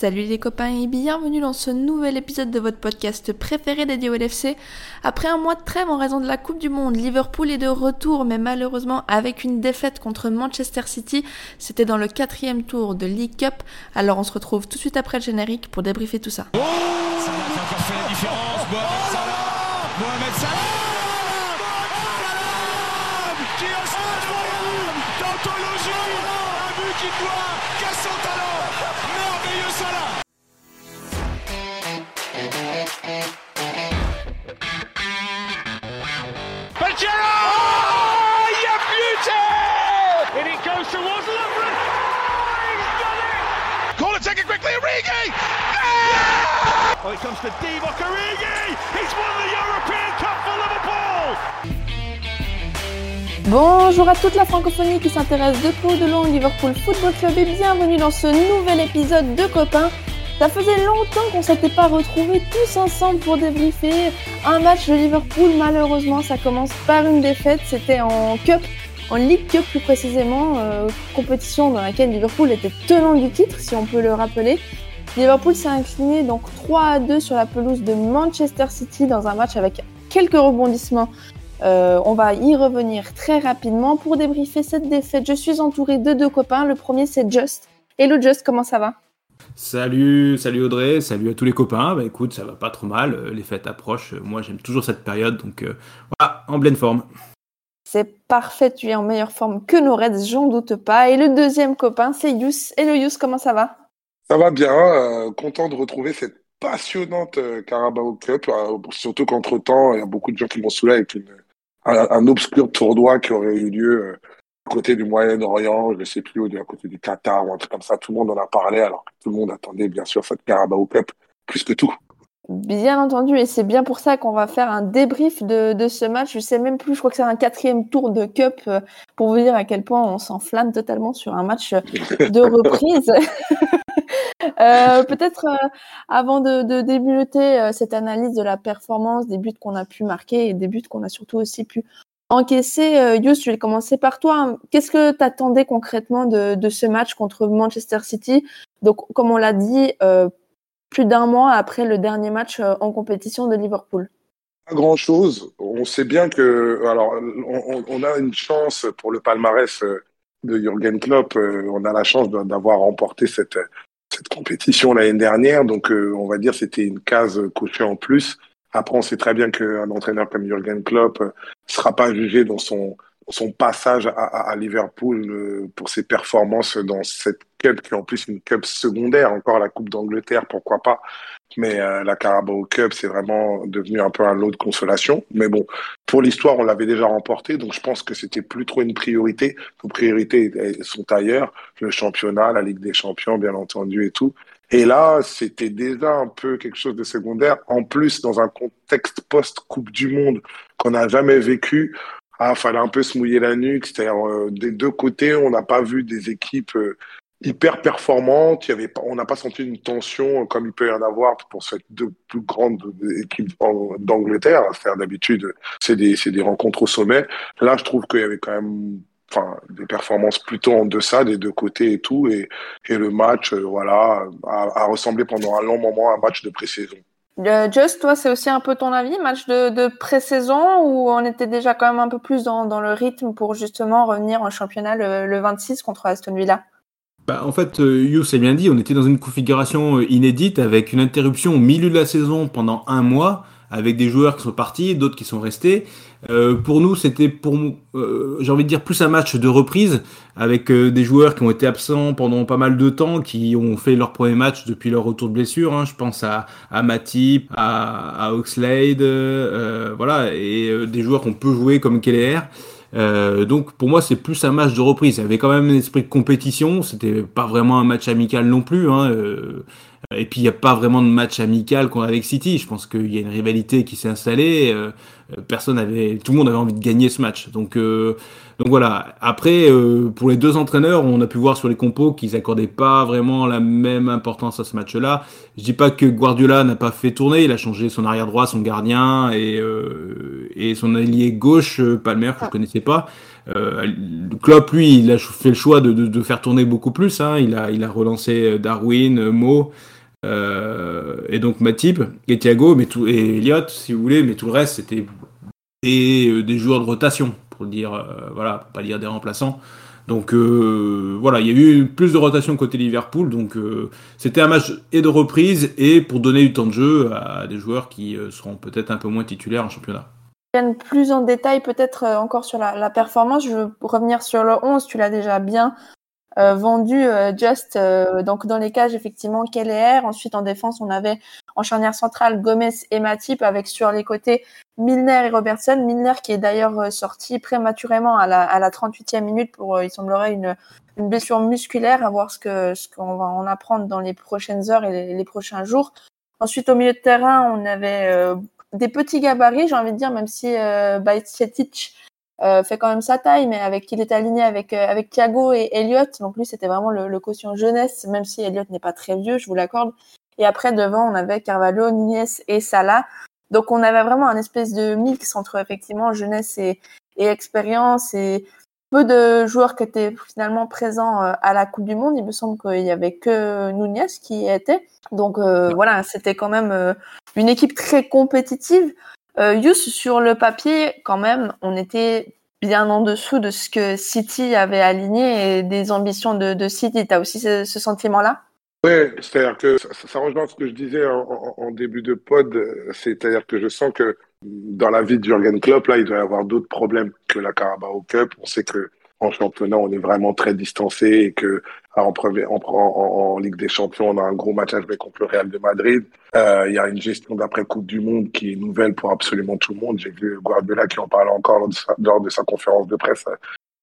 Salut les copains et bienvenue dans ce nouvel épisode de votre podcast préféré dédié au LFC. Après un mois de trêve en raison de la Coupe du Monde, Liverpool est de retour mais malheureusement avec une défaite contre Manchester City. C'était dans le quatrième tour de League Cup. Alors on se retrouve tout de suite après le générique pour débriefer tout ça. Oh Oh, Bonjour à toute la francophonie qui s'intéresse de près de loin au Liverpool Football Club et bienvenue dans ce nouvel épisode de Copains. Ça faisait longtemps qu'on s'était pas retrouvés tous ensemble pour débriefer un match de Liverpool. Malheureusement, ça commence par une défaite. C'était en Cup, en League Cup plus précisément, euh, compétition dans laquelle Liverpool était tenant du titre, si on peut le rappeler. Liverpool s'est incliné donc 3 à 2 sur la pelouse de Manchester City dans un match avec quelques rebondissements euh, on va y revenir très rapidement pour débriefer cette défaite. Je suis entourée de deux copains. Le premier, c'est Just. Hello Just, comment ça va? Salut, salut Audrey, salut à tous les copains. Bah écoute, ça va pas trop mal. euh, Les fêtes approchent. Euh, Moi, j'aime toujours cette période, donc euh, voilà, en pleine forme. C'est parfait, tu es en meilleure forme que nos Reds, j'en doute pas. Et le deuxième copain, c'est Yous. Hello Yous, comment ça va? Ça va bien, euh, content de retrouver cette passionnante euh, Carabao Cup, euh, surtout qu'entre-temps, il y a beaucoup de gens qui m'ont saoulé avec une, un, un obscur tournoi qui aurait eu lieu euh, à côté du Moyen-Orient, je ne sais plus à côté du Qatar ou un truc comme ça. Tout le monde en a parlé, alors que tout le monde attendait bien sûr cette Carabao Cup plus que tout. Bien entendu, et c'est bien pour ça qu'on va faire un débrief de, de ce match. Je sais même plus, je crois que c'est un quatrième tour de Cup euh, pour vous dire à quel point on s'enflamme totalement sur un match de reprise. Euh, Peut-être euh, avant de, de débuter euh, cette analyse de la performance, des buts qu'on a pu marquer et des buts qu'on a surtout aussi pu encaisser, euh, Yus, je vais commencer par toi. Qu'est-ce que tu attendais concrètement de, de ce match contre Manchester City? Donc, comme on l'a dit, euh, plus d'un mois après le dernier match euh, en compétition de Liverpool. Pas grand-chose. On sait bien que, alors, on, a une chance pour le palmarès euh, de Jürgen Klopp. euh, On a la chance d'avoir remporté cette, cette compétition l'année dernière. Donc, on va dire c'était une case cochée en plus. Après, on sait très bien qu'un entraîneur comme Jürgen Klopp ne sera pas jugé dans son, son passage à, à, à Liverpool euh, pour ses performances dans cette cup qui est en plus une cup secondaire, encore la Coupe d'Angleterre, pourquoi pas. Mais euh, la Carabao Cup, c'est vraiment devenu un peu un lot de consolation. Mais bon, pour l'histoire, on l'avait déjà remporté, donc je pense que c'était plus trop une priorité. Nos priorités sont ailleurs, le championnat, la Ligue des Champions, bien entendu, et tout. Et là, c'était déjà un peu quelque chose de secondaire. En plus, dans un contexte post-Coupe du Monde qu'on n'a jamais vécu, ah, fallait un peu se mouiller la nuque. C'est-à-dire, euh, des deux côtés, on n'a pas vu des équipes euh, hyper performantes. Il y avait on n'a pas senti une tension euh, comme il peut y en avoir pour ces deux plus grandes équipes d'Angleterre. C'est-à-dire, d'habitude, c'est des, des rencontres au sommet. Là, je trouve qu'il y avait quand même enfin, des performances plutôt en deçà des deux côtés et tout. Et, et le match, euh, voilà, a, a ressemblé pendant un long moment à un match de pré-saison. Euh, Just, toi, c'est aussi un peu ton avis, match de, de pré-saison où on était déjà quand même un peu plus dans, dans le rythme pour justement revenir en championnat le, le 26 contre Aston Villa? Bah, en fait, euh, Yous a bien dit, on était dans une configuration euh, inédite avec une interruption au milieu de la saison pendant un mois, avec des joueurs qui sont partis, d'autres qui sont restés. Euh, pour nous, c'était pour, euh, j'ai envie de dire, plus un match de reprise avec euh, des joueurs qui ont été absents pendant pas mal de temps, qui ont fait leur premier match depuis leur retour de blessure. hein. Je pense à, à Matip, à, à Oxlade, voilà, et des joueurs qu'on peut jouer comme Keller. Donc pour moi c'est plus un match de reprise. Il y avait quand même un esprit de compétition. C'était pas vraiment un match amical non plus. Hein, et puis il n'y a pas vraiment de match amical qu'on a avec City. Je pense qu'il y a une rivalité qui s'est installée. Euh, personne avait, tout le monde avait envie de gagner ce match. Donc, euh, donc voilà. Après, euh, pour les deux entraîneurs, on a pu voir sur les compos qu'ils accordaient pas vraiment la même importance à ce match-là. Je dis pas que Guardiola n'a pas fait tourner, il a changé son arrière droit, son gardien et et son allié gauche, Palmer que je connaissais pas. Euh, Klopp, lui, il a fait le choix de, faire tourner beaucoup plus. Hein. Il, a, relancé Darwin, Mo, euh, et donc Matip, et Thiago, et Elliott, si vous voulez, mais tout le reste, c'était des, euh, joueurs de rotation, pour dire, euh, voilà, pas dire des remplaçants. Donc euh, voilà, il y a eu plus de rotation côté Liverpool, donc euh, c'était un match et de reprise et pour donner du temps de jeu à des joueurs qui seront peut-être un peu moins titulaires en championnat plus en détail peut-être euh, encore sur la, la, performance. Je veux revenir sur le 11, tu l'as déjà bien euh, vendu, euh, Just. Euh, donc dans les cages, effectivement, Keller. Ensuite en défense, on avait en charnière centrale Gomez et Matip, avec sur les côtés Milner et Robertson. Milner qui est d'ailleurs euh, sorti prématurément à la, à la 38e minute pour, il semblerait, une, une blessure musculaire, à voir ce que ce qu'on va en apprendre dans les prochaines heures et les, les prochains jours. Ensuite, au milieu de terrain, on avait des petits gabarits, j'ai envie de dire, même si euh, Bajcetic euh, fait quand même sa taille, mais avec il est aligné avec euh, avec Thiago et Elliott. Donc lui, c'était vraiment le, le caution jeunesse, même si Elliott n'est pas très vieux, je vous l'accorde. Et après devant, on avait Carvalho, Nunez et Salah. Donc on avait vraiment un espèce de mix entre effectivement jeunesse et, et expérience et peu de joueurs qui étaient finalement présents euh, à la Coupe du Monde. Il me semble qu'il y avait que Nunez qui y était. Donc euh, voilà, c'était quand même euh, une équipe très compétitive. Euh, Yus, sur le papier, quand même, on était bien en dessous de ce que City avait aligné et des ambitions de, de City. Tu as aussi ce, ce sentiment-là? Oui, c'est-à-dire que ça, ça, rejoint ce que je disais en, en, en début de pod, c'est-à-dire que je sens que dans la vie de Jurgen Klopp, là, il doit y avoir d'autres problèmes que la Carabao Cup. On sait que en championnat, on est vraiment très distancé et que en, en, en, en, Ligue des Champions, on a un gros match à jouer contre le Real de Madrid. Euh, il y a une gestion d'après Coupe du Monde qui est nouvelle pour absolument tout le monde. J'ai vu Guardiola qui en parlait encore lors de sa, lors de sa conférence de presse euh,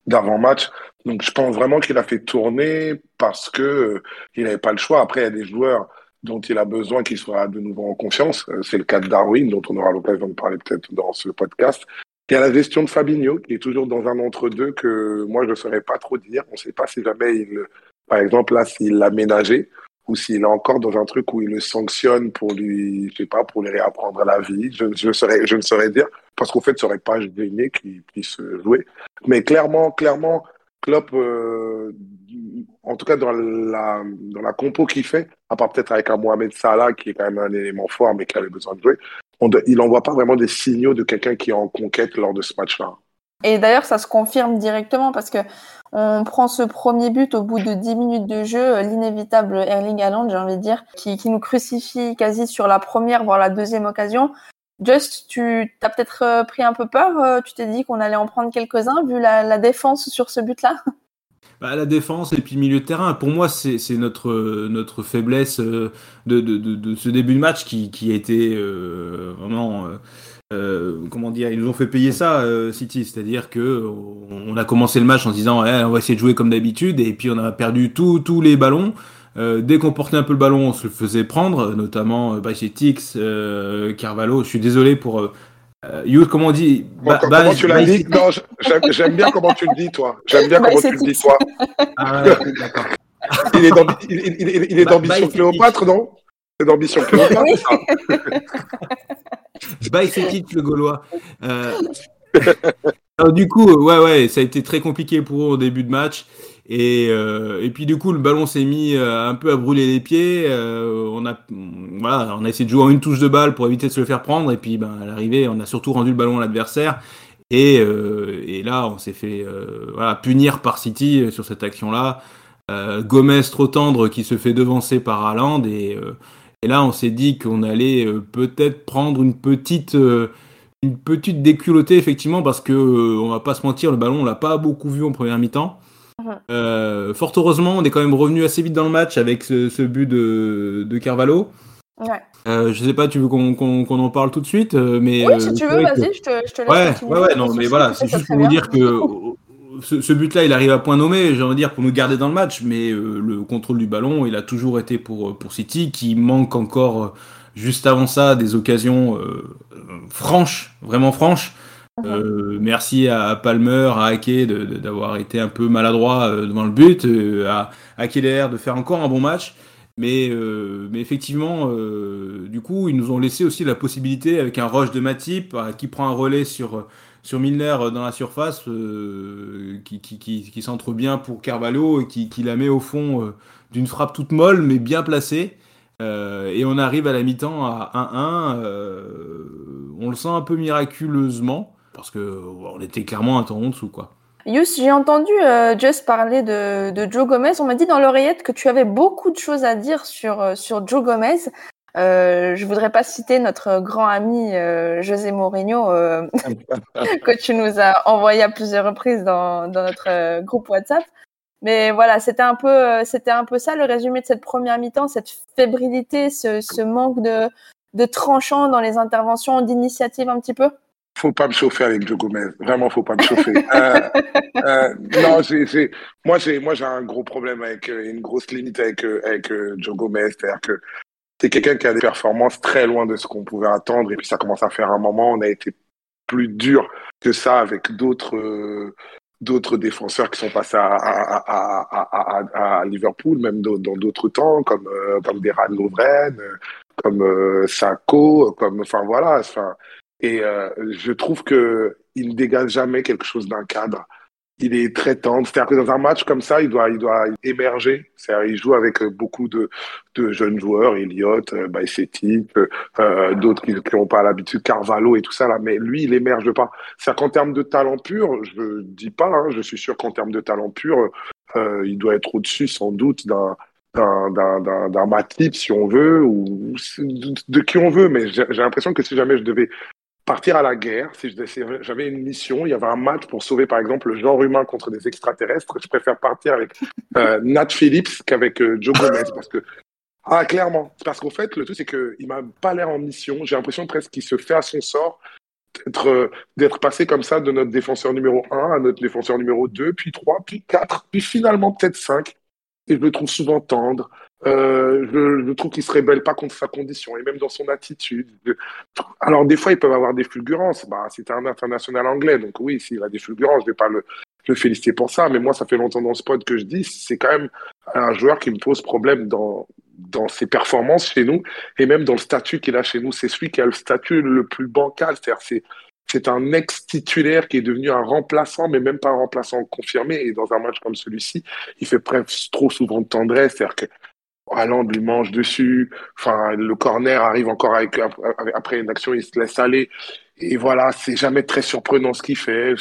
d'avant-match. Donc je pense vraiment qu'il a fait tourner parce que euh, il n'avait pas le choix. Après, il y a des joueurs dont il a besoin qu'ils soient de nouveau en confiance. Euh, c'est le cas de Darwin, dont on aura l'occasion de parler peut-être dans ce podcast. Il y a la gestion de Fabinho, qui est toujours dans un entre-deux que moi, je ne saurais pas trop dire. On ne sait pas si jamais il, par exemple, là, s'il l'a ménagé ou s'il est encore dans un truc où il le sanctionne pour lui, je sais pas, pour lui réapprendre la vie. Je, je, saurais, je ne saurais dire, parce qu'au fait, ça aurait pas gêné qu'il puisse jouer. Mais clairement, clairement, Klopp, euh, en tout cas dans la, compo qu'il fait, à part peut-être avec un Mohamed Salah, qui est quand même un élément fort, mais qui avait besoin de jouer, il n'envoie pas vraiment des signaux de quelqu'un qui est en conquête lors de ce match-là. Et d'ailleurs, ça se confirme directement parce que on prend ce premier but au bout de 10 minutes de jeu, l'inévitable Erling Haaland, j'ai envie de dire, qui, nous crucifie quasi sur la première, voire la deuxième occasion. Just, tu as peut-être euh, pris un peu peur, euh, tu t'es dit qu'on allait en prendre quelques-uns vu la défense sur ce but-là? Bah, la défense et puis milieu de terrain, pour moi, c'est notre, notre faiblesse euh, de, de, de, ce début de match qui, qui a été euh, vraiment. Euh, euh, comment dire, ils nous ont fait payer ça, euh, City, c'est-à-dire que on a commencé le match en se disant eh, on va essayer de jouer comme d'habitude et puis on a perdu tous les ballons. Euh, dès qu'on portait un peu le ballon, on se le faisait prendre, notamment Bajcetic, Carvalho. Je suis désolé pour euh, you, comment on dit ba Comment base, tu l'as dit Non, j'aime bien comment tu le dis, toi. J'aime bien comment tu le dis, toi. Ah, d'accord. il est d'ambition il, il, il Cléopâtre, non C'est d'ambition Cléopâtre, oui. ça Bicétique, le Gaulois. Euh... Alors, du coup, ouais, ouais, ça a été très compliqué pour eux au début de match. Et, euh, et puis du coup, le ballon s'est mis euh, un peu à brûler les pieds. Euh, on a, voilà, on a essayé de jouer en une touche de balle pour éviter de se le faire prendre. Et puis, ben, à l'arrivée, on a surtout rendu le ballon à l'adversaire. Et, euh, et, là, on s'est fait euh, voilà, punir par City sur cette action-là. Gomez trop tendre qui se fait devancer par Haaland. Et, et là, on s'est dit qu'on allait peut-être prendre une petite une petite déculottée effectivement parce que on va pas se mentir, le ballon on l'a pas beaucoup vu en première mi-temps. Euh, fort heureusement, on est quand même revenu assez vite dans le match avec ce, ce but de, de Carvalho. Ouais. Euh, je sais pas, tu veux qu'on qu qu en parle tout de suite, euh, mais oui, si tu veux, vas-y, je te, je te laisse. Ouais, ouais, ouais, non, mais voilà, c'est juste pour vous dire que ce, ce but-là, il arrive à point nommé, j'ai envie de dire, pour nous garder dans le match, mais euh, le contrôle du ballon, il a toujours été pour pour City, qui manque encore juste avant ça, des occasions franches, vraiment franches. Uh-huh. merci à Palmer, à Ake d'avoir été un peu maladroit devant le but, à, à Keller de faire encore un bon match. Mais, euh, mais effectivement, euh, du coup, ils nous ont laissé aussi la possibilité, avec un rush de Matip, euh, qui prend un relais sur, sur Milner dans la surface, qui, qui, qui, qui centre bien pour Carvalho et qui, qui la met au fond d'une frappe toute molle, mais bien placée. et on arrive à la mi-temps à 1-1. on le sent un peu miraculeusement, parce qu'on était clairement un temps en dessous, quoi. Yus, j'ai entendu euh, Just parler de, de Joe Gomez. On m'a dit dans l'oreillette que tu avais beaucoup de choses à dire sur, euh, sur Joe Gomez. Euh, je voudrais pas citer notre grand ami euh, José Mourinho euh, que tu nous as envoyé à plusieurs reprises dans, dans notre groupe WhatsApp. Mais voilà, c'était un peu, c'était un peu ça le résumé de cette première mi-temps, cette fébrilité, ce, ce manque de, de tranchant dans les interventions, d'initiative un petit peu faut pas me chauffer avec Joe Gomez. Vraiment, faut pas me chauffer. euh, euh, non, c'est, moi, j'ai, moi, j'ai un gros problème avec, euh, une grosse limite avec, euh, avec Joe Gomez. C'est-à-dire que c'est quelqu'un qui a des performances très loin de ce qu'on pouvait attendre. Et puis, ça commence à faire un moment. On a été plus dur que ça avec d'autres, d'autres défenseurs qui sont passés à, Liverpool, même dans d'autres temps, comme, comme Deran Lovren, comme Sako, comme, enfin, voilà, et euh, je trouve que il ne dégage jamais quelque chose d'un cadre. Il est très tendre. C'est-à-dire que dans un match comme ça, il doit, il doit émerger. C'est-à-dire il joue avec beaucoup de, jeunes joueurs, Elliott, euh, euh, d'autres qui n'ont pas l'habitude, Carvalho et tout ça. Mais lui, il émerge pas. C'est-à-dire qu'en termes de talent pur, je dis pas, hein, je suis sûr qu'en termes de talent pur, euh, il doit être au-dessus sans doute d'un d'un Matip si on veut ou de qui on veut mais j'ai l'impression que si jamais je devais partir à la guerre, si j'avais une mission, il y avait un match pour sauver par exemple le genre humain contre des extraterrestres, je préfère partir avec euh, Nat Phillips qu'avec euh, Joe Gomez parce que ah clairement, parce qu'en fait le truc c'est que il m'a pas l'air en mission, j'ai l'impression presque qu'il se fait à son sort d'être d'être passé comme ça de notre défenseur numéro 1 à notre défenseur numéro 2, puis 3, puis 4, puis finalement peut-être 5 et je le trouve souvent tendre, euh, je, je, trouve qu'il se rébelle pas contre sa condition et même dans son attitude. Alors des fois ils peuvent avoir des fulgurances. Bah, c'est un international anglais, donc oui, s'il a des fulgurances, je vais pas le, le féliciter pour ça. Mais moi, ça fait longtemps dans ce pod que je dis, c'est quand même un joueur qui me pose problème dans dans ses performances chez nous et même dans le statut qu'il a chez nous. C'est celui qui a le statut le plus bancal, c'est-à-dire c'est c'est un ex-titulaire qui est devenu un remplaçant, mais même pas un remplaçant confirmé. Et dans un match comme celui-ci, il fait presque trop souvent de tendresse. C'est-à-dire que Haaland lui mange dessus. Enfin, le corner arrive encore avec, après une action, il se laisse aller. Et voilà, c'est jamais très surprenant ce qu'il fait.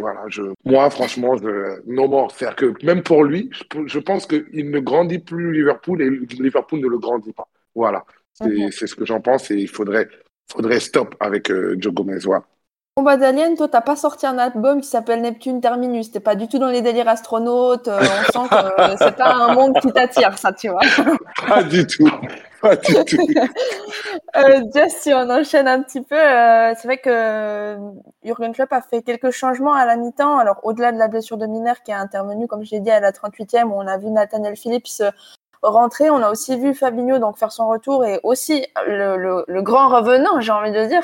Voilà, je, moi, franchement, je, non mort. C'est-à-dire que même pour lui, je, je pense qu'il ne grandit plus Liverpool et Liverpool ne le grandit pas. Voilà, c'est mhm. ce que j'en pense et il faudrait, faudrait stop avec euh, Joe Gomez. Voilà. Combat d'Alien, toi, t'as pas sorti un album qui s'appelle Neptune Terminus. T'es pas du tout dans les délires astronautes. Euh, on sent que c'est pas un monde qui t'attire, ça, tu vois. Pas du tout. Pas du tout. euh, just si on enchaîne un petit peu, euh, c'est vrai que Jurgen Klopp a fait quelques changements à la mi-temps. Alors, au-delà de la blessure de Miner qui est intervenue, comme je l'ai dit, à la 38e, où on a vu Nathaniel Phillips rentrer. On a aussi vu Fabinho donc faire son retour et aussi le, le, le grand revenant, j'ai envie de dire,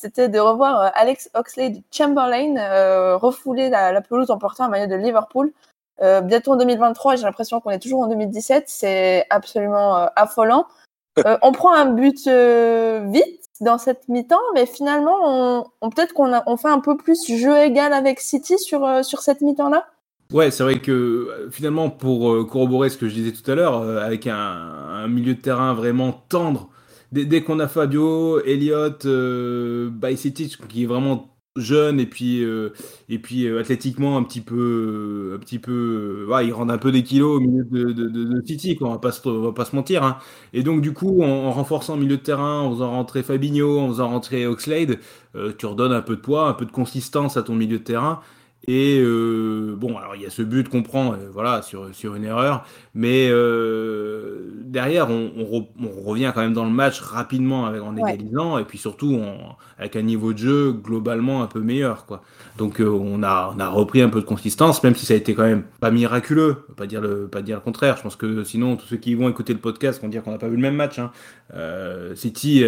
c'était de revoir euh, Alex Oxlade Chamberlain euh, refouler la, la, pelouse en portant un maillot de Liverpool. Euh, bientôt en 2023, j'ai l'impression qu'on est toujours en 2017. C'est absolument affolant. On prend un but vite dans cette mi-temps, mais finalement, on, on peut-être qu'on on fait un peu plus jeu égal avec City sur, sur cette mi-temps-là. Ouais, c'est vrai que finalement, pour corroborer ce que je disais tout à l'heure, avec un, un, milieu de terrain vraiment tendre, dès, dès qu'on a Fabio, Elliott, euh, qui est vraiment jeune et puis euh, et puis euh, athlétiquement un petit peu un petit peu ouais, il rend un peu des kilos au milieu de, de, City quoi on va pas se, on va pas se mentir hein. et donc du coup en, en, renforçant le milieu de terrain en faisant rentrer Fabinho en faisant rentrer Oxlade euh, tu redonnes un peu de poids un peu de consistance à ton milieu de terrain Et euh, bon, alors il y a ce but qu'on prend, euh, voilà, sur, sur une erreur, mais euh, derrière, on, on, on, revient quand même dans le match rapidement avec, en égalisant, et puis surtout on, avec un niveau de jeu globalement un peu meilleur, quoi. Donc euh, on a on a repris un peu de consistance, même si ça a été quand même pas miraculeux, pas dire le pas dire le contraire. Je pense que sinon tous ceux qui vont écouter le podcast vont dire qu'on n'a pas vu le même match. Hein. City,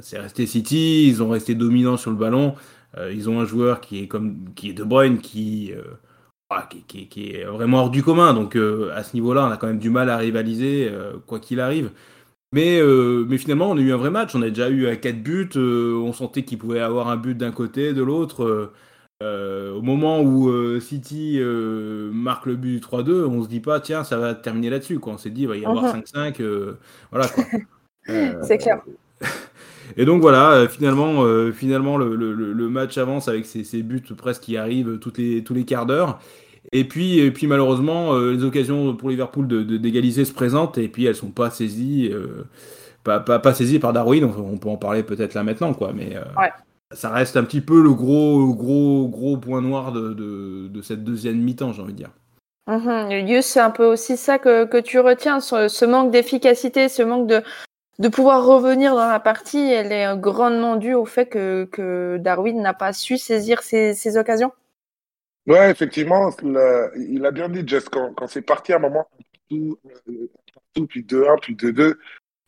c'est resté City, ils ont resté dominants sur le ballon. Euh, ils ont un joueur qui est comme qui est De Bruyne qui, euh, qui, qui, qui, est vraiment hors du commun. Donc euh, à ce niveau-là, on a quand même du mal à rivaliser quoi qu'il arrive. Mais, mais finalement, on a eu un vrai match. On a déjà eu 4 buts. on sentait qu'il pouvait avoir un but d'un côté, de l'autre. au moment où City marque le but du 3-2, on se dit pas, tiens, ça va terminer là-dessus. On s'est dit, il va y avoir 5-5. Mhm. voilà. C'est clair. Et donc voilà, euh, finalement, euh, finalement le, le, le, match avance avec ces, buts presque qui arrivent toutes les, tous les quarts d'heure. Et puis, et puis malheureusement, euh, les occasions pour Liverpool d'égaliser de, de, se présentent et puis elles sont pas saisies, euh, pas, pas, pas, saisies par Darwin. On, peut en parler peut-être là maintenant, quoi. Mais ouais. ça reste un petit peu le gros, gros, gros point noir de, de, de cette deuxième mi-temps, j'ai envie de dire. Mmh, c'est un peu aussi ça que, que tu retiens, ce, ce manque d'efficacité, ce manque de, de pouvoir revenir dans la partie, elle est grandement due au fait que, que Darwin n'a pas su saisir ses, ses occasions. Ouais, effectivement, il a bien dit, Jess, quand, quand c'est parti à un moment, tout, tout puis 2-1, puis 2-2,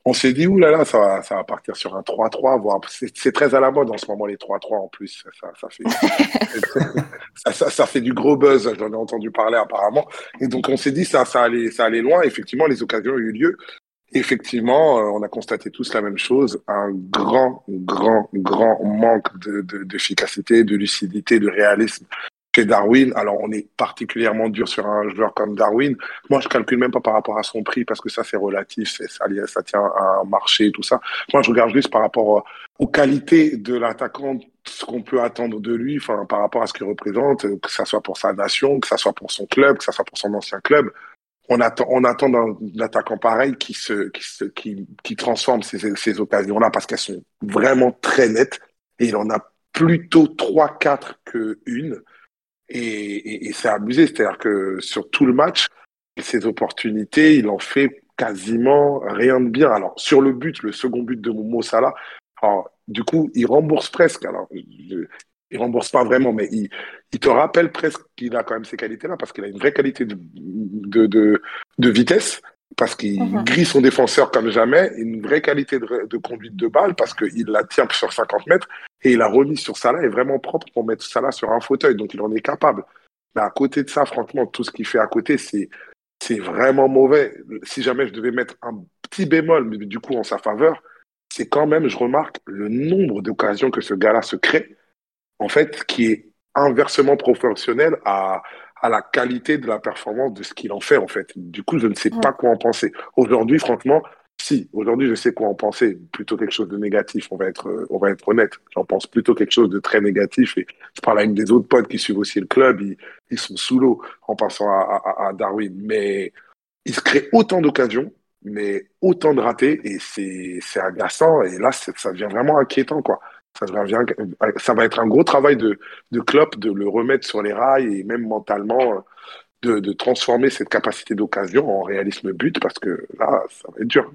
on s'est dit, oulala, là là, ça va, ça va partir sur un 3-3, voire c'est très à la mode en ce moment, les 3-3 en plus. Ça, ça, fait, ça, ça, ça, fait du gros buzz, j'en ai entendu parler apparemment. Et donc on s'est dit, ça, ça, allait, ça allait loin. Effectivement, les occasions ont eu lieu. Effectivement, euh, on a constaté tous la même chose, un grand, grand, grand manque d'efficacité, de, de, lucidité, de réalisme chez Darwin. Alors, on est particulièrement dur sur un joueur comme Darwin. Moi, je calcule même pas par rapport à son prix parce que ça, c'est relatif, ça, ça tient à un marché, tout ça. Moi, je regarde juste par rapport aux qualités de l'attaquant, ce qu'on peut attendre de lui, par rapport à ce qu'il représente, que ça soit pour sa nation, que ça soit pour son club, que ça soit pour son ancien club on attend, on attend d'un attaquant pareil qui se, qui se, qui, qui transforme ces, ces occasions-là parce qu'elles sont vraiment très nettes et il en a plutôt trois, quatre que une. Et, et, et c'est abusé, c'est-à-dire que sur tout le match, ces opportunités, il en fait quasiment rien de bien. Alors sur le but, le second but de Momo Salah, alors, du coup, il rembourse presque. Alors, il rembourse pas vraiment, mais il, il te rappelle presque qu'il a quand même ces qualités-là, parce qu'il a une vraie qualité de, de, de, de vitesse, parce qu'il mmh. grille son défenseur comme jamais, une vraie qualité de, de conduite de balle, parce qu'il la tient sur 50 mètres, et il a remis sur Salah est vraiment propre pour mettre Salah sur un fauteuil, donc il en est capable. Mais à côté de ça, franchement, tout ce qu'il fait à côté, c'est c'est vraiment mauvais. Si jamais je devais mettre un petit bémol, mais du coup en sa faveur, c'est quand même, je remarque, le nombre d'occasions que ce gars-là se crée en fait, qui est inversement proportionnel à, à la qualité de la performance de ce qu'il en fait, en fait. Du coup, je ne sais pas quoi en penser. Aujourd'hui, franchement, si, aujourd'hui, je sais quoi en penser. Plutôt quelque chose de négatif, on va être, on va être honnête. J'en pense plutôt quelque chose de très négatif. Et je parle à une des autres potes qui suivent aussi le club, ils, ils sont sous l'eau en passant à, à, à, Darwin. Mais il se crée autant d'occasions, mais autant de ratés, et c'est agaçant. Et là, ça devient vraiment inquiétant, quoi ça, ça, va être un gros travail de, de Klopp de le remettre sur les rails et même mentalement de, de transformer cette capacité d'occasion en réalisme but parce que là, ça va être dur.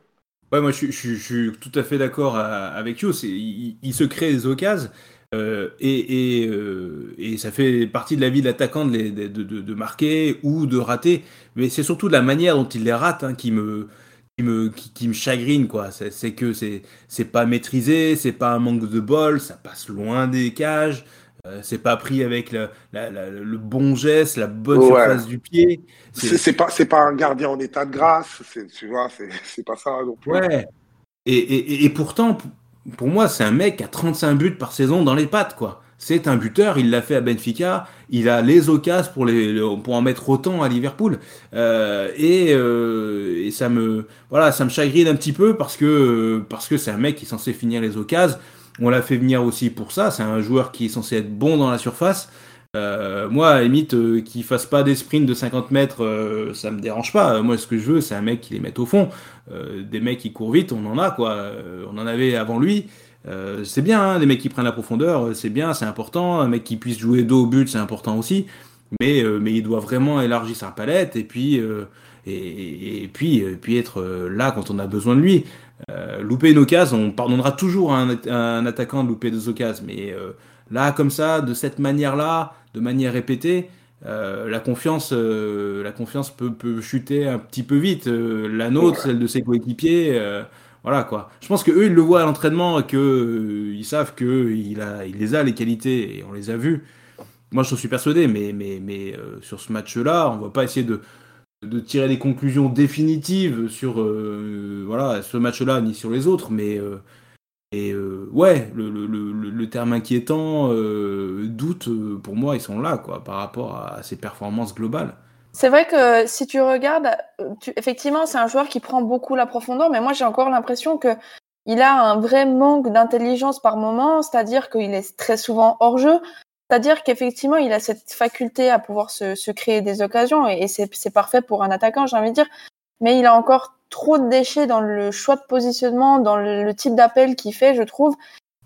Ouais, moi je, suis tout à fait d'accord euh, avec You. Il, se crée des occasions euh, et, euh, ça fait partie de la vie de l'attaquant de, de, de, de, marquer ou de rater. Mais c'est surtout la manière dont il les rate hein, qui me me, qui, qui me chagrine, quoi. C'est que c'est c'est pas maîtrisé, c'est pas un manque de bol, ça passe loin des cages, euh, c'est pas pris avec le, la, la, le bon geste, la bonne ouais. surface du pied. C'est pas pas un gardien en état de grâce, tu vois, c'est pas ça non plus. Ouais. Et, et, et pourtant, pour moi, c'est un mec qui a 35 buts par saison dans les pattes, quoi c'est un buteur, il l'a fait à Benfica, il a les occasions pour, en mettre autant à Liverpool. Euh, et, euh, ça me chagrine un petit peu parce que c'est un mec qui est censé finir les occasions. On l'a fait venir aussi pour ça. C'est un joueur qui est censé être bon dans la surface. Euh, moi, limite, euh, qu'il fasse pas des sprints de 50 mètres, ça me dérange pas. Moi, ce que je veux, c'est un mec qui les mette au fond. Des mecs qui courent vite, on en a quoi. on en avait avant lui. C'est bien, hein, les mecs qui prennent la profondeur, c'est bien, c'est important. Un mec qui puisse jouer dos au but, c'est important aussi. Mais, mais il doit vraiment élargir sa palette et puis, et, puis, puis être là quand on a besoin de lui. louper une occasion, on pardonnera toujours à un, attaquant de louper des occasions. Mais là, comme ça, de cette manière-là, de manière répétée, euh, la confiance, euh, la confiance peut, peut, chuter un petit peu vite. Euh, la nôtre, celle de ses coéquipiers, voilà quoi. Je pense que eux, ils le voient à l'entraînement que ils savent que il les a les qualités et on les a vus. Moi, je suis persuadé, mais mais mais sur ce match-là, on va pas essayer de de tirer des conclusions définitives sur voilà ce match-là ni sur les autres, mais et euh, ouais, le, le, le, le, terme inquiétant, euh, doute, euh, pour moi, ils sont là, quoi, par rapport à, ses performances globales. C'est vrai que si tu regardes, tu, effectivement, c'est un joueur qui prend beaucoup la profondeur, mais moi, j'ai encore l'impression que il a un vrai manque d'intelligence par moment, c'est-à-dire qu'il est très souvent hors jeu. C'est-à-dire qu'effectivement, il a cette faculté à pouvoir se, se créer des occasions et, et c'est parfait pour un attaquant, j'ai envie de dire. Mais il a encore trop de déchets dans le choix de positionnement, dans le, type d'appel qu'il fait, je trouve.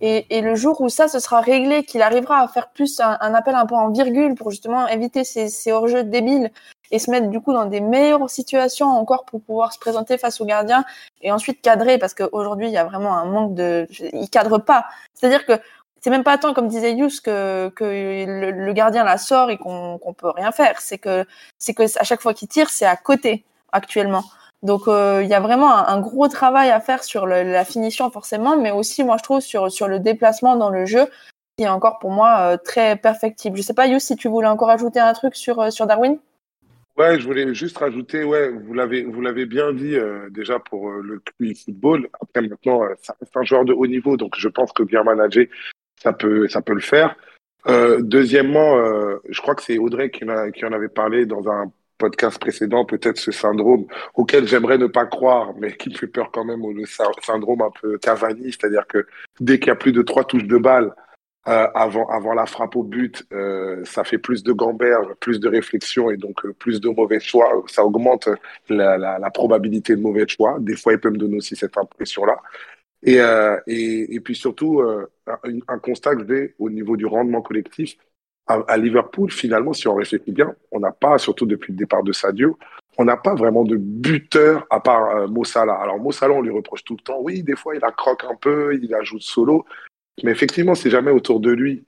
Et, et, le jour où ça se sera réglé, qu'il arrivera à faire plus un, appel un peu en virgule pour justement éviter ces, ces hors-jeux débiles et se mettre du coup dans des meilleures situations encore pour pouvoir se présenter face au gardien et ensuite cadrer parce qu'aujourd'hui il y a vraiment un manque de, il cadre pas. C'est-à-dire que c'est même pas tant comme disait Yous que, que le, gardien la sort et qu'on qu'on peut rien faire. C'est que c'est que à chaque fois qu'il tire c'est à côté actuellement. Donc euh, il y a vraiment un, gros travail à faire sur la finition forcément, mais aussi moi je trouve sur sur le déplacement dans le jeu qui est encore pour moi euh, très perfectible. Je sais pas Yous si tu voulais encore ajouter un truc sur euh, sur Darwin? Ouais, je voulais juste rajouter, ouais, vous l'avez vous l'avez bien dit déjà pour le football. Après maintenant, ça reste un joueur de haut niveau, donc je pense que bien manager, ça peut ça peut le faire. deuxièmement, je crois que c'est Audrey qui en avait parlé dans un podcast précédent, peut-être ce syndrome auquel j'aimerais ne pas croire, mais qui me fait peur quand même, le syndrome un peu Cavani, c'est-à-dire que dès qu'il y a plus de trois touches de balle euh, avant, avant la frappe au but, euh, ça fait plus de gamberge, plus de réflexion et donc euh, plus de mauvais choix. Ça augmente la, probabilité de mauvais choix. Des fois, il peut me donner aussi cette impression-là. Et, et, et, puis surtout, un, un constat que j'ai au niveau du rendement collectif, à, Liverpool, finalement, si on réfléchit bien, on n'a pas, surtout depuis le départ de Sadio, on n'a pas vraiment de buteur à part euh, Mossala. Alors Mossala, on lui reproche tout le temps, oui, des fois il a croque un peu, il ajoute solo, mais effectivement, c'est jamais autour de lui.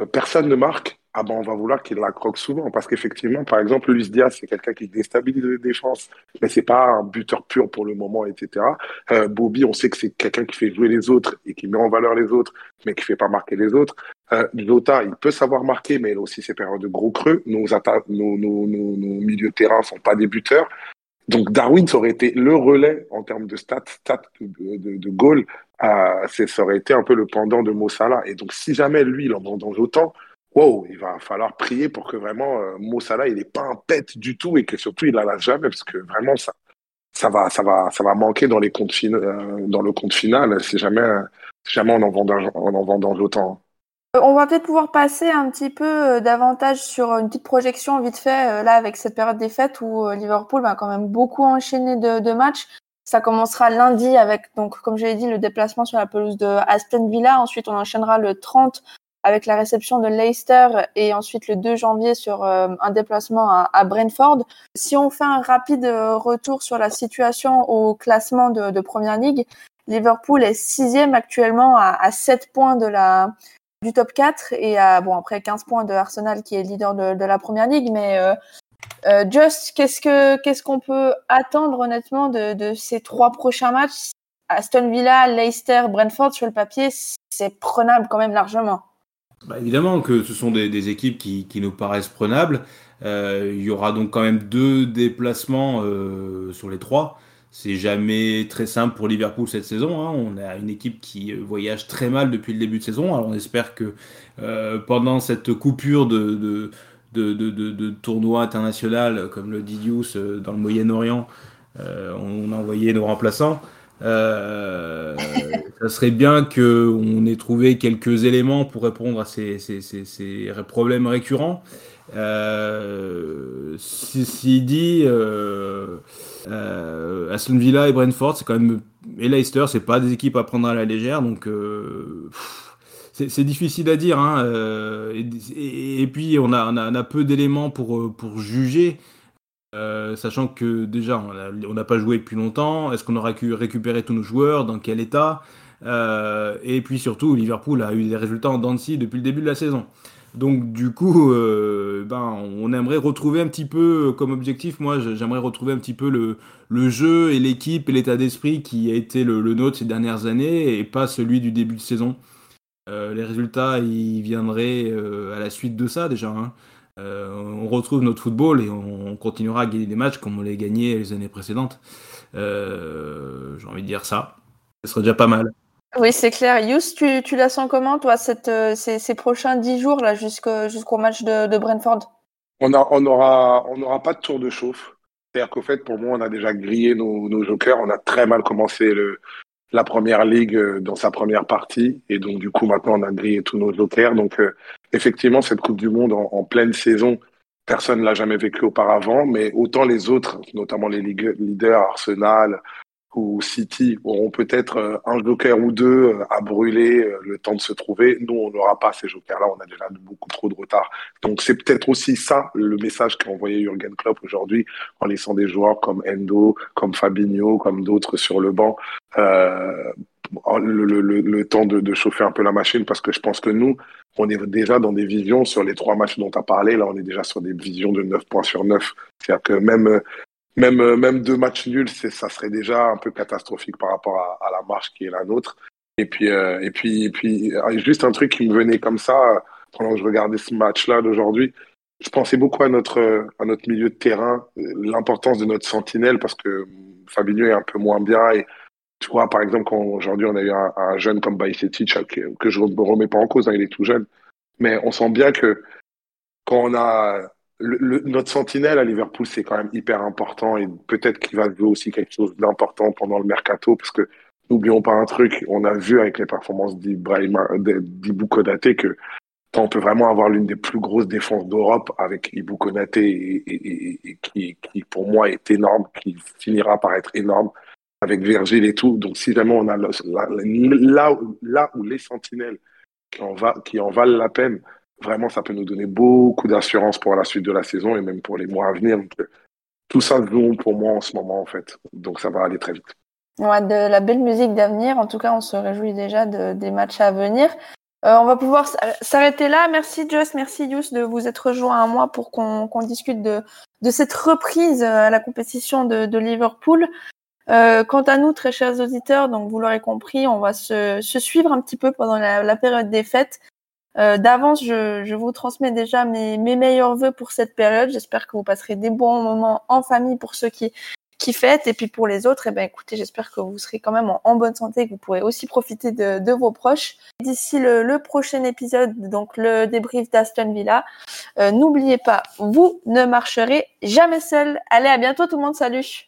Euh, personne ne marque ah ben on va vouloir qu'il la croque souvent. Parce qu'effectivement, par exemple, Luis Diaz, c'est quelqu'un qui déstabilise les défenses, mais c'est pas un buteur pur pour le moment, etc. Euh, Bobby, on sait que c'est quelqu'un qui fait jouer les autres et qui met en valeur les autres, mais qui fait pas marquer les autres. Euh, Lota, il peut savoir marquer, mais il a aussi ses périodes de gros creux. Nos, nos, nos, nos, nos milieux de terrain sont pas des buteurs. Donc Darwin, ça aurait été le relais en termes de stats, stats de, de, de goal. Euh, ça aurait été un peu le pendant de Mossala. Et donc si jamais lui, il en vendange autant, wow, il va falloir prier pour que vraiment euh, Mossala, il n'est pas un pet du tout et que surtout il la jamais parce que vraiment ça, ça va, ça va, ça va manquer dans les comptes euh, dans le compte final. C'est jamais, jamais on en vendange, on en vendange autant. Euh, on va peut-être pouvoir passer un petit peu davantage sur une petite projection vite fait là avec cette période des fêtes où Liverpool va quand même beaucoup enchaîner de, matchs. Ça commencera lundi avec donc comme j'ai dit le déplacement sur la pelouse de Aston Villa. Ensuite on enchaînera le 30 avec la réception de Leicester et ensuite le 2 janvier sur euh, un déplacement à, Brentford. Si on fait un rapide euh, retour sur la situation au classement de, de Première Ligue, Liverpool est sixième actuellement à, à 7 points de la du top 4 et à bon après 15 points de Arsenal qui est leader de, la Première Ligue. Mais euh, euh Just, qu'est-ce que qu'est-ce qu'on peut attendre honnêtement de, ces trois prochains matchs? Aston Villa, Leicester, Brentford sur le papier, c'est prenable quand même largement. Bah, évidemment que ce sont des, équipes qui, qui, nous paraissent prenables. Euh, il y aura donc quand même deux déplacements sur les trois. C'est jamais très simple pour Liverpool cette saison. Hein. On a une équipe qui euh, voyage très mal depuis le début de saison. Alors on espère que euh, pendant cette coupure de, de, de, de, de tournoi international, comme le dit Youss, euh, dans le Moyen-Orient, on a envoyé nos remplaçants. Euh, ça serait bien qu'on ait trouvé quelques éléments pour répondre à ces, ces, ces, ces problèmes récurrents. Euh, S'il dit euh, euh, Aston Villa et Brentford, c'est quand même et Leicester, c'est pas des équipes à prendre à la légère, donc euh, c'est difficile à dire. Hein, euh, et, puis on a, peu d'éléments pour, pour juger. Euh, sachant que déjà on n'a pas joué depuis longtemps, est-ce qu'on aura pu récupérer tous nos joueurs, dans quel état euh, Et puis surtout, Liverpool a eu des résultats en Dancy depuis le début de la saison. Donc du coup, euh, ben, on aimerait retrouver un petit peu comme objectif, moi j'aimerais retrouver un petit peu le, jeu et l'équipe et l'état d'esprit qui a été le, nôtre ces dernières années et pas celui du début de saison. Euh, les résultats, ils viendraient euh, à la suite de ça déjà. Hein. Euh, on retrouve notre football et on continuera à gagner des matchs comme on l'a gagné les années précédentes. Euh, J'ai envie de dire ça. Ce serait déjà pas mal. Oui, c'est clair. Yous, tu, la sens comment, toi, euh, ces, prochains dix jours là jusqu'au match de, Brentford? On n'aura pas de tour de chauffe. C'est-à-dire qu'au fait, pour moi, on a déjà grillé nos, nos, jokers. On a très mal commencé la première ligue euh, dans sa première partie, et donc du coup, maintenant, on a grillé tous nos jokers. Donc, euh, effectivement, cette Coupe du Monde en, en pleine saison, personne ne l'a jamais vécu auparavant, mais autant les autres, notamment les leaders, Arsenal, ou City auront peut-être un joker ou deux à brûler le temps de se trouver. Nous, on n'aura pas ces jokers-là. On a déjà beaucoup trop de retard. Donc, c'est peut-être aussi ça le message qu'a envoyé Jurgen Klopp aujourd'hui en laissant des joueurs comme Endo, comme Fabinho, comme d'autres sur le banc. Euh, le, temps de, de, chauffer un peu la machine parce que je pense que nous, on est déjà dans des visions sur les trois matchs dont tu as parlé. Là, on est déjà sur des visions de 9 points sur 9. C'est-à-dire que même même, même deux matchs nuls, ça serait déjà un peu catastrophique par rapport à, la marche qui est la nôtre. Et puis, euh, et puis, et puis, juste un truc qui me venait comme ça pendant que je regardais ce match-là d'aujourd'hui. Je pensais beaucoup à notre, à notre milieu de terrain, l'importance de notre sentinelle parce que Fabinho est un peu moins bien. Et tu vois, par exemple, quand aujourd'hui on a eu un, un jeune comme Bajcetic, que, que je ne remets pas en cause, hein, il est tout jeune, mais on sent bien que quand on a notre sentinelle à Liverpool, c'est quand même hyper important et peut-être qu'il va jouer aussi quelque chose d'important pendant le mercato parce que n'oublions pas un truc, on a vu avec les performances d'Ibou Konaté que on peut vraiment avoir l'une des plus grosses défenses d'Europe avec Ibou Konaté qui, pour moi est énorme, qui finira par être énorme avec Virgile et tout. Donc si jamais on a là, là, où les sentinelles qui en valent la peine, vraiment, ça peut nous donner beaucoup d'assurance pour la suite de la saison et même pour les mois à venir. Donc, tout ça joue pour moi en ce moment, en fait. Donc, ça va aller très vite. Ouais, de la belle musique d'avenir. En tout cas, on se réjouit déjà de, des matchs à venir. Euh, on va pouvoir s'arrêter là. Merci Joss, merci Yous de vous être rejoint à moi pour qu'on qu discute de, de cette reprise à la compétition de, Liverpool. Euh, quant à nous, très chers auditeurs, donc vous l'aurez compris, on va se, suivre un petit peu pendant la période des fêtes. Euh, D'avance, je, vous transmets déjà mes, meilleurs voeux pour cette période. J'espère que vous passerez des bons moments en famille pour ceux qui, qui fêtent. Et puis pour les autres, eh ben, écoutez, j'espère que vous serez quand même en, bonne santé et que vous pourrez aussi profiter de, vos proches. D'ici le, prochain épisode, donc le débrief d'Aston Villa, euh, n'oubliez pas, vous ne marcherez jamais seul. Allez, à bientôt tout le monde. Salut.